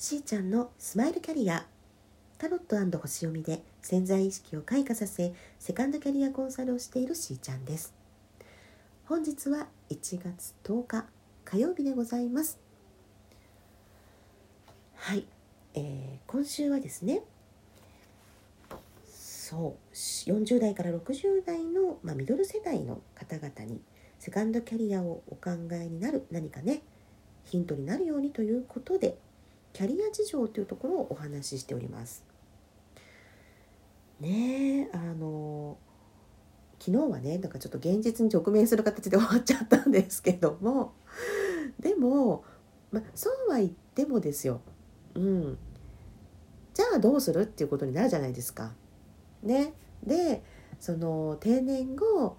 しーちゃんのスマイルキャリアタロット星読みで潜在意識を開花させセカンドキャリアコンサルをしているしーちゃんです。本日は1月10日火曜日でございます。はい、えー、今週はですねそう40代から60代の、まあ、ミドル世代の方々にセカンドキャリアをお考えになる何かねヒントになるようにということでキャリア事情というところをお話ししております。ねあの昨日はねなんかちょっと現実に直面する形で終わっちゃったんですけどもでも、ま、そうは言ってもですよ、うん、じゃあどうするっていうことになるじゃないですか。ね、でその定年後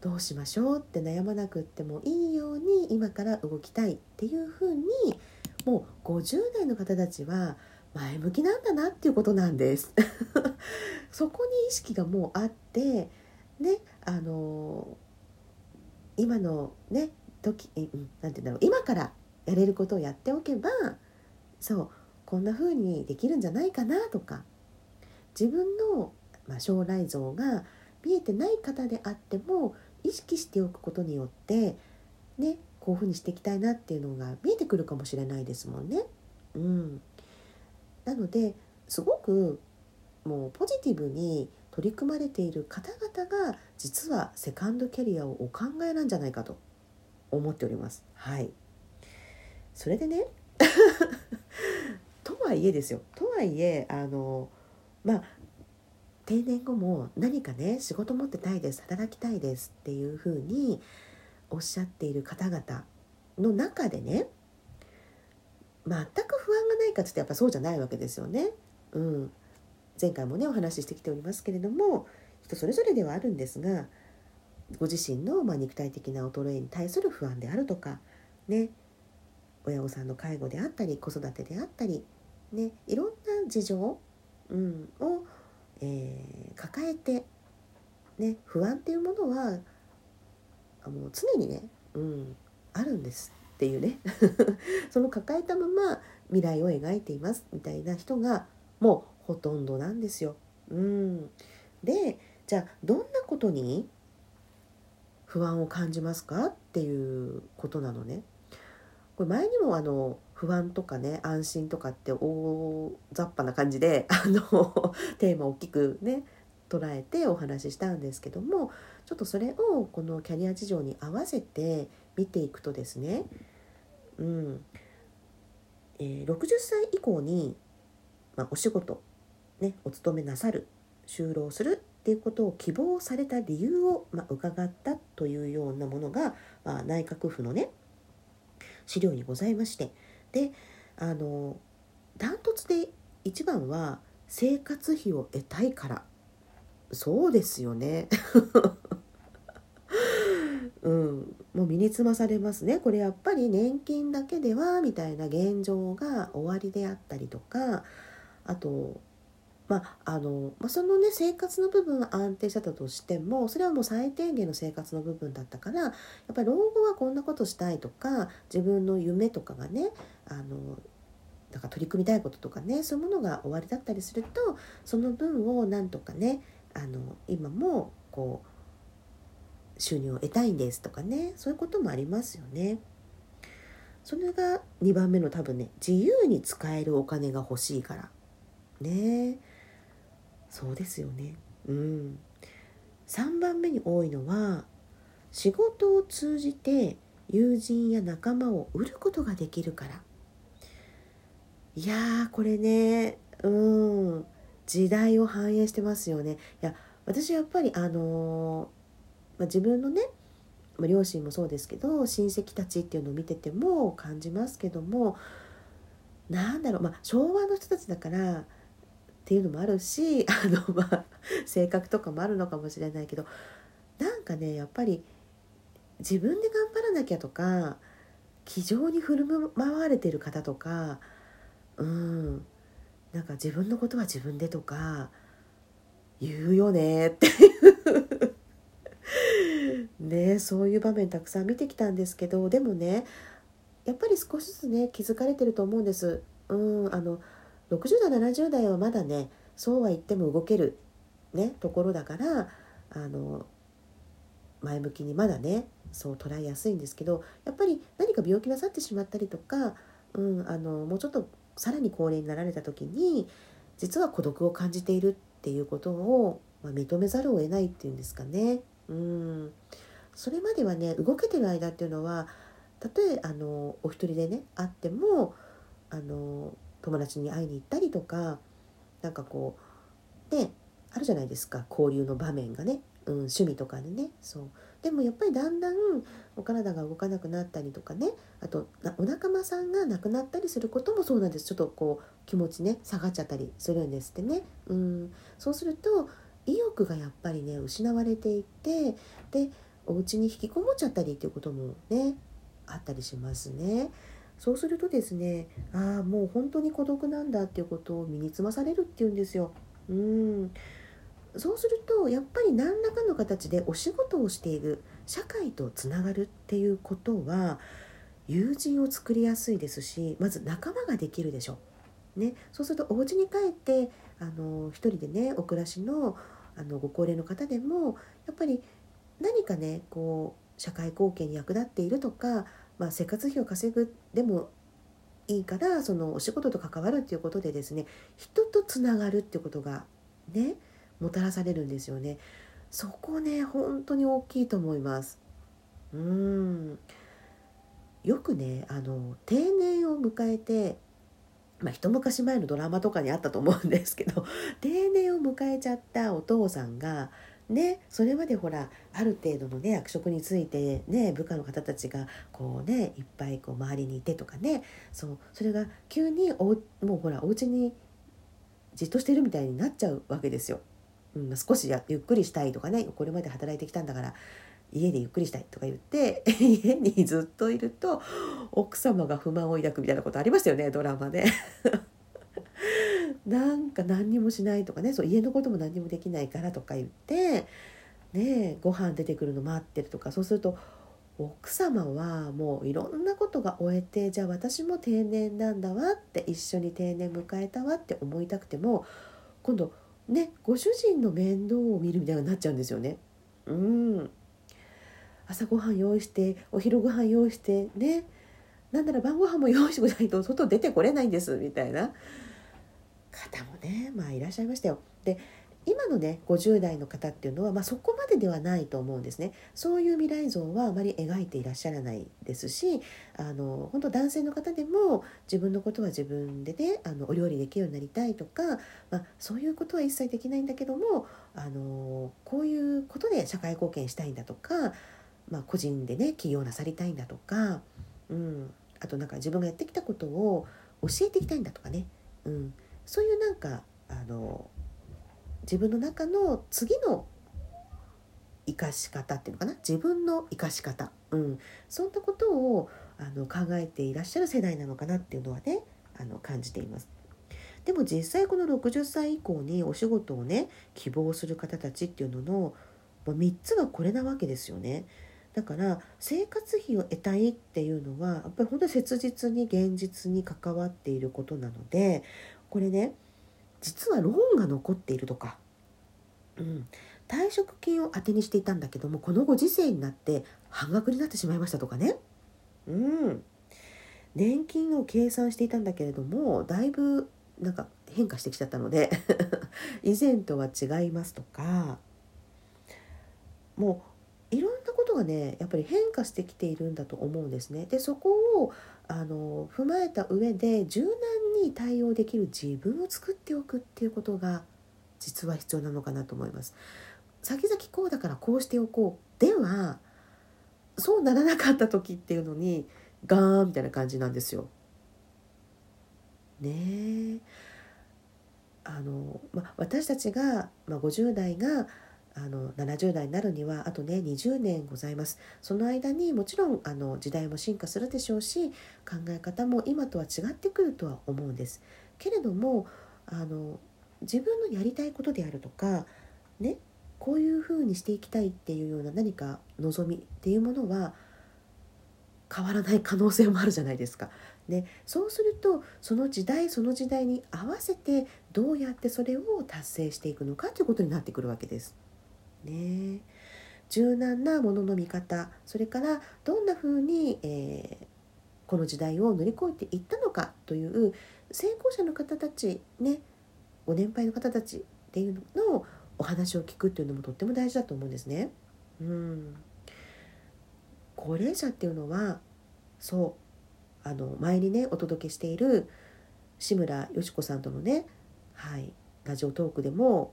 どうしましょうって悩まなくってもいいように今から動きたいっていうふうにもう50代の方たちは前向きなんだなっていうことなんです。そこに意識がもうあってねあの今のね時何て言うんだろう今からやれることをやっておけばそうこんな風にできるんじゃないかなとか自分の、まあ、将来像が見えてない方であっても意識しておくことによってねこういうふうにしていきたいなっていうのが見えてくるかもしれないですもんね。うん、なのですごくもうポジティブに取り組まれている方々が実はセカンドキャリアをお考えなんじゃないかと思っております。はい、それでね とはいえですよとはいえあのまあ定年後も何かね仕事持ってたいです働きたいですっていうふうにおっしゃっている方々の中でね全く不安がないかつってやっぱそうじゃないわけですよね。うん、前回もねお話ししてきておりますけれども人それぞれではあるんですがご自身のま肉体的な衰えに対する不安であるとかね。親御さんの介護であったり子育てであったりね。いろんな事情、うん、を、えー、抱えて、ね、不安っていうものはもう常にね、うん、あるんですっていうね その抱えたまま未来を描いていますみたいな人がもうほとんどなんですよ。うん、でじゃあどんなことに不安を感じますかっていうことなのね。これ前にもあの不安とかね安心とかって大雑把な感じであの テーマを大きくね捉えてお話ししたんですけどもちょっとそれをこのキャリア事情に合わせて見ていくとですね、うん。えー、60歳以降に、まあ、お仕事、ね、お勤めなさる就労するっていうことを希望された理由を、まあ、伺ったというようなものが、まあ、内閣府のね資料にございまして。であのダントツで一番は生活費を得たいから。そうですよね。うん、もう身につまされますね。これやっぱり年金だけではみたいな現状が終わりであったりとか。あとまああのまあ、そのね生活の部分は安定してたとしてもそれはもう最低限の生活の部分だったからやっぱり老後はこんなことしたいとか自分の夢とかがねあのだから取り組みたいこととかねそういうものが終わりだったりするとその分をなんとかねあの今もこう収入を得たいんですとかね。そういうこともありますよね。それが2番目の多分ね自由に使えるお金が欲しいから。ね。そうですよね。うん。3番目に多いのは仕事を通じて友人や仲間を売ることができるから。いやーこれね。うん。時代を反映してますよね。いや私やっぱりあのまあ、自分のね、まあ、両親もそうですけど親戚たちっていうのを見てても感じますけどもなんだろう、まあ、昭和の人たちだからっていうのもあるし あの、まあ、性格とかもあるのかもしれないけどなんかねやっぱり自分で頑張らなきゃとか気丈に振る舞われてる方とかうんなんか自分のことは自分でとか言うよねっていうねそういう場面たくさん見てきたんですけどでもねやっぱり少しずつね気づかれてると思うんです。うんあの60代70代はまだねそうは言っても動ける、ね、ところだからあの前向きにまだねそう捉えやすいんですけどやっぱり何か病気なさってしまったりとか、うん、あのもうちょっとさらに高齢になられた時に実は孤独を感じているっていうことを、まあ、認めざるを得ないっていうんですかね。うんそれまではね動けてる間っていうのはたとえあのお一人でね会ってもあの友達に会いに行ったりとかなんかこうねあるじゃないですか。交流の場面がね、うん、趣味とかでね。そう。でもやっぱりだんだんお体が動かなくなったりとかね。あとお仲間さんが亡くなったりすることもそうなんです。ちょっとこう気持ちね下がっちゃったりするんですってね、うん、そうすると意欲がやっぱりね失われていってでお家に引きこもっちゃったりっていうこともねあったりしますね。そうするとですねああもう本当に孤独なんだっていうことを身につまされるっていうんですよ。うんそうするとやっぱり何らかの形でお仕事をしている社会とつながるっていうことは友人を作りやすいですしまず仲間ができるでしょう。ね、そうするとお家に帰ってあの一人でねお暮らしのあのご高齢の方でもやっぱり何かねこう社会貢献に役立っているとかまあ、生活費を稼ぐでもいいからそのお仕事と関わるっていうことでですね人とつながるっていうことがねもたらされるんですよね。そこね本当に大きいと思います。うんよくねあの定年を迎えてまあ、一昔前のドラマとかにあったと思うんですけど定年を迎えちゃったお父さんがね、それまでほらある程度のね役職についてね部下の方たちがこうねいっぱいこう周りにいてとかねそうそれが急におもうほらお家にじっとしてるみたいになっちゃうわけですよ。うん、少しやゆっくりしたいとかねこれまで働いてきたんだから家でゆっくりしたいとか言って 家にずっといると奥様が不満を抱くみたいなことありましたよねドラマで。なんか何にもしないとかねそう家のことも何にもできないからとか言ってねご飯出てくるの待ってるとかそうすると奥様はもういろんなことが終えてじゃあ私も定年なんだわって一緒に定年迎えたわって思いたくても今度ねご主人の面倒を見るみたいになっちゃうんですよね。うん。朝ごはん用意してお昼ご飯用意してね。なんなら晩ご飯も用意しないと外出てこれないんですみたいな。方もねまあいらっしゃいましたよ。で今のね50代の方っていうのは、まあ、そこまでではないと思うんですね。そういう未来像はあまり描いていらっしゃらないですしあの本当男性の方でも自分のことは自分でねあのお料理できるようになりたいとか、まあ、そういうことは一切できないんだけどもあのこういうことで社会貢献したいんだとか、まあ、個人でね起業なさりたいんだとか、うん、あとなんか自分がやってきたことを教えていきたいんだとかね、うん、そういうなんかあの自分の中の次の生かし方っていうのかな？自分の生かし方、うん、そんなことをあの考えていらっしゃる世代なのかなっていうのはねあの感じています。でも実際この60歳以降にお仕事をね希望する方たちっていうのの3つはこれなわけですよね。だから生活費を得たいっていうのはやっぱり本当に切実に現実に関わっていることなのでこれね実はローンが残っているとか、うん、退職金を当てにしていたんだけどもこのご時世になって半額になってしまいましたとかね、うん、年金を計算していたんだけれどもだいぶなんか変化してきちゃったので 以前とは違いますとか。もういろんなことがねやっぱり変化してきているんだと思うんですね。でそこをあの踏まえた上で柔軟に対応できる自分を作っておくっていうことが実は必要なのかなと思います。先々こうだからこうしておこうではそうならなかった時っていうのにガーンみたいな感じなんですよ。ねえあの、ま私たちが、まあ、50代があの70代になるにはあとね20年ございますその間にもちろんあの時代も進化するでしょうし考え方も今とは違ってくるとは思うんですけれどもあの自分のやりたいことであるとかねこういうふうにしていきたいっていうような何か望みっていうものは変わらない可能性もあるじゃないですか。でそうするとその時代その時代に合わせてどうやってそれを達成していくのかということになってくるわけです。ね柔軟なものの見方それからどんなふうに、えー、この時代を乗り越えていったのかという成功者の方たちねご年配の方たちっていうのをお話を聞くっていうのもとっても大事だと思うんですね。うん高齢者っていうのはそうあの前にねお届けしている志村よし子さんとのね、はい、ラジオトークでも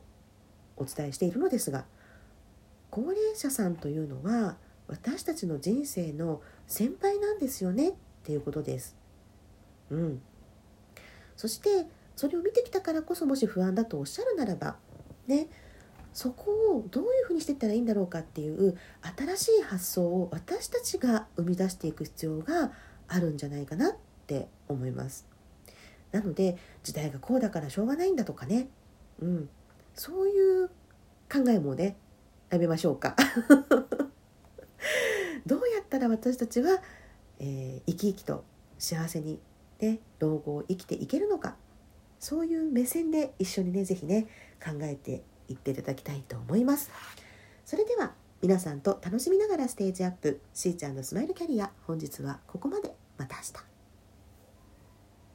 お伝えしているのですが高齢者さんというのは私たちの人生の先輩なんですよねっていうことです。うん、そしてそれを見てきたからこそもし不安だとおっしゃるならばねそこをどういうふうにしていったらいいんだろうかっていう新しい発想を私たちが生み出していく必要があるんじゃないかなって思います。なので時代がこうだからしょうがないんだとかね、うん、そういう考えもねやめましょうか。どうやったら私たちは、えー、生き生きと幸せに、ね、老後を生きていけるのか。そういう目線で一緒にね是非ね考えて言っていただきたいと思います。それでは皆さんと楽しみながらステージアップしーちゃんのスマイルキャリア本日はここまで。また明日。